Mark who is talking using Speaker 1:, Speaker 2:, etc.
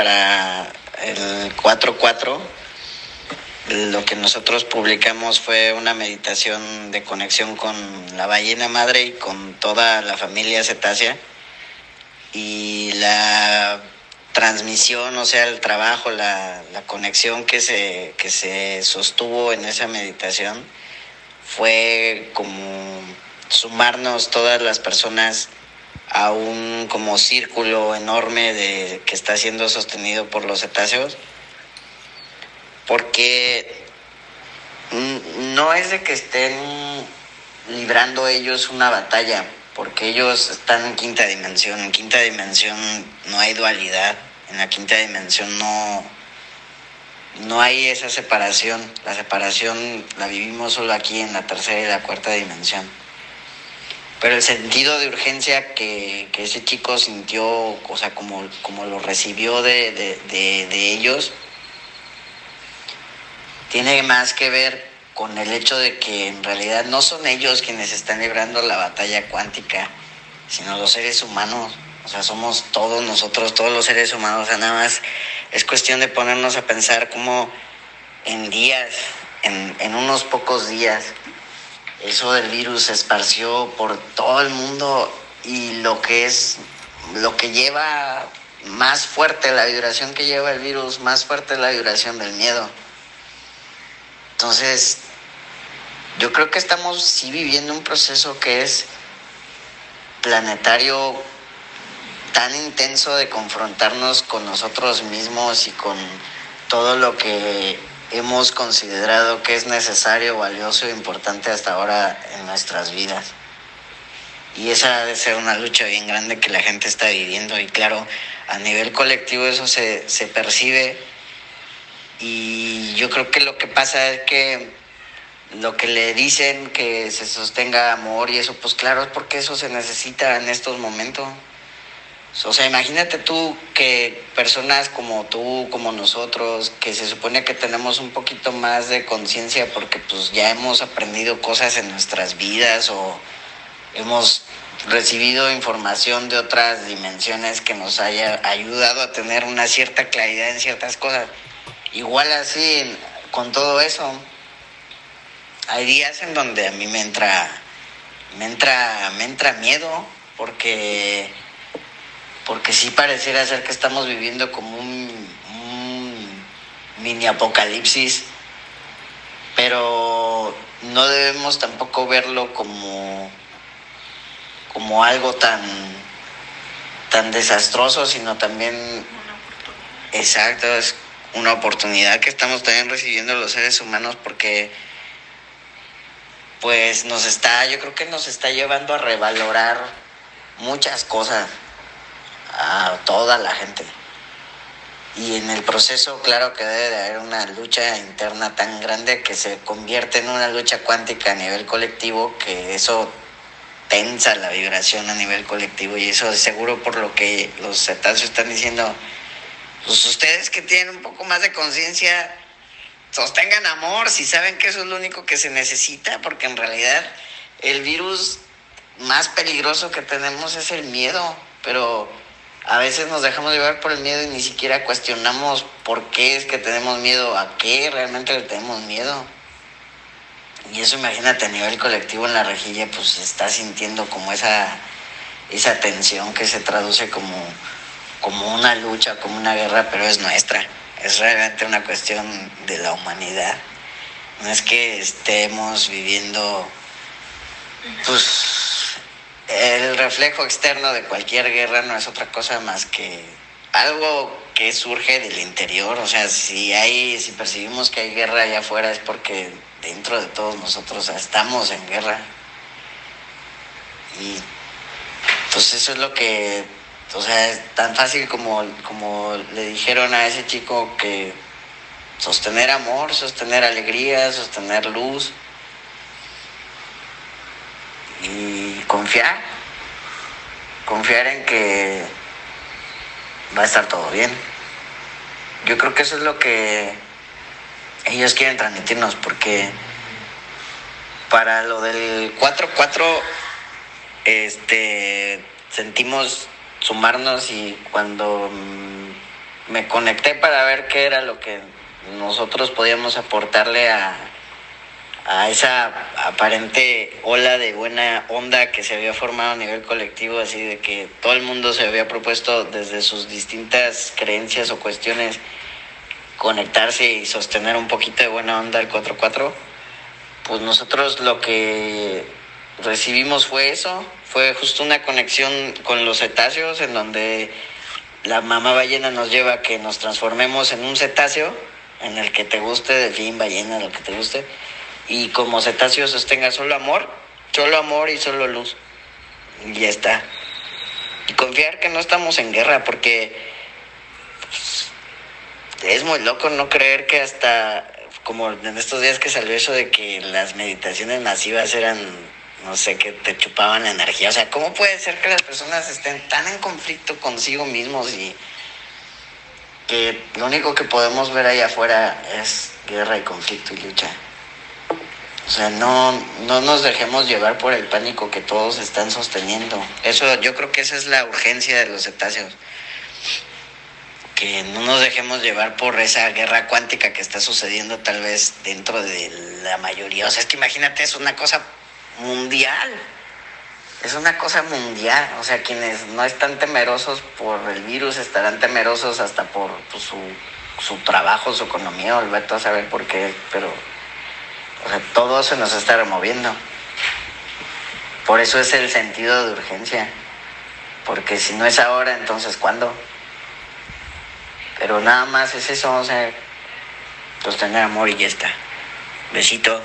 Speaker 1: para el 4-4, lo que nosotros publicamos fue una meditación de conexión con la ballena madre y con toda la familia cetácea. Y la transmisión, o sea, el trabajo, la, la conexión que se, que se sostuvo en esa meditación fue como sumarnos todas las personas a un como círculo enorme de, que está siendo sostenido por los cetáceos, porque no es de que estén librando ellos una batalla, porque ellos están en quinta dimensión, en quinta dimensión no hay dualidad, en la quinta dimensión no, no hay esa separación, la separación la vivimos solo aquí en la tercera y la cuarta dimensión. Pero el sentido de urgencia que, ese chico sintió, o sea, como, como lo recibió de, de ellos, tiene más que ver con el hecho de que en realidad no son ellos quienes están librando la batalla cuántica, sino los seres humanos. O sea, somos todos nosotros, todos los seres humanos. O sea, nada más es cuestión de ponernos a pensar cómo en días, en, en unos pocos días, eso del virus se esparció por todo el mundo y lo que es, lo que lleva más fuerte, la vibración que lleva el virus, más fuerte es la vibración del miedo. Entonces, yo creo que estamos sí viviendo un proceso que es planetario tan intenso de confrontarnos con nosotros mismos y con todo lo que hemos considerado que es necesario, valioso e importante hasta ahora en nuestras vidas. Y esa debe ser una lucha bien grande que la gente está viviendo y claro, a nivel colectivo eso se, se percibe y yo creo que lo que pasa es que lo que le dicen que se sostenga amor y eso, pues claro, es porque eso se necesita en estos momentos. O sea, imagínate tú que personas como tú, como nosotros, que se supone que tenemos un poquito más de conciencia porque pues ya hemos aprendido cosas en nuestras vidas o hemos recibido información de otras dimensiones que nos haya ayudado a tener una cierta claridad en ciertas cosas. Igual así con todo eso, hay días en donde a mí me entra, me entra, me entra miedo porque porque sí pareciera ser que estamos viviendo como un, mini apocalipsis, pero no debemos tampoco verlo como, como algo tan, tan desastroso, sino también, exacto, es una oportunidad que estamos también recibiendo los seres humanos porque pues nos está, yo creo que nos está llevando a revalorar muchas cosas a toda la gente. Y en el proceso, claro que debe de haber una lucha interna tan grande que se convierte en una lucha cuántica a nivel colectivo, que eso tensa la vibración a nivel colectivo y eso seguro por lo que los cetáceos están diciendo, pues ustedes que tienen un poco más de conciencia, sostengan amor, si saben que eso es lo único que se necesita, porque en realidad el virus más peligroso que tenemos es el miedo, pero a veces nos dejamos llevar por el miedo y ni siquiera cuestionamos por qué es que tenemos miedo, a qué realmente le tenemos miedo. Y eso imagínate a nivel colectivo en la rejilla, pues está sintiendo como esa, esa tensión que se traduce como, como una lucha, como una guerra, pero es nuestra. Es realmente una cuestión de la humanidad. No es que estemos viviendo, pues el reflejo externo de cualquier guerra no es otra cosa más que algo que surge del interior, o sea, si hay, si percibimos que hay guerra allá afuera es porque dentro de todos nosotros estamos en guerra. Y pues eso es lo que, o sea, es tan fácil como, como le dijeron a ese chico que sostener amor, sostener alegría, sostener luz y confiar, confiar en que va a estar todo bien. Yo creo que eso es lo que ellos quieren transmitirnos, porque para lo del 4-4, este, sentimos sumarnos y cuando me conecté para ver qué era lo que nosotros podíamos aportarle a, a esa aparente ola de buena onda que se había formado a nivel colectivo, así de que todo el mundo se había propuesto desde sus distintas creencias o cuestiones conectarse y sostener un poquito de buena onda el 4-4, pues nosotros lo que recibimos fue eso, fue justo una conexión con los cetáceos en donde la mamá ballena nos lleva a que nos transformemos en un cetáceo, en el que te guste, delfín, ballena, lo que te guste, y como cetáceo sostenga solo amor, solo amor y solo luz. Y ya está. Y confiar que no estamos en guerra, porque es muy loco no creer que hasta como en estos días que salió eso de que las meditaciones masivas eran, no sé, que te chupaban la energía. O sea, ¿cómo puede ser que las personas estén tan en conflicto consigo mismos y que lo único que podemos ver ahí afuera es guerra y conflicto y lucha? O sea, no, no nos dejemos llevar por el pánico que todos están sosteniendo. Eso, yo creo que esa es la urgencia de los cetáceos que no nos dejemos llevar por esa guerra cuántica que está sucediendo tal vez dentro de la mayoría. O sea, es que imagínate, es una cosa mundial. Es una cosa mundial. O sea, quienes no están temerosos por el virus estarán temerosos hasta por pues, su, su trabajo, su economía, o a saber por qué. Pero, o sea, todo se nos está removiendo. Por eso es el sentido de urgencia. Porque si no es ahora, entonces ¿cuándo? Pero nada más es eso, o sea, pues tener amor y ya está. Besito.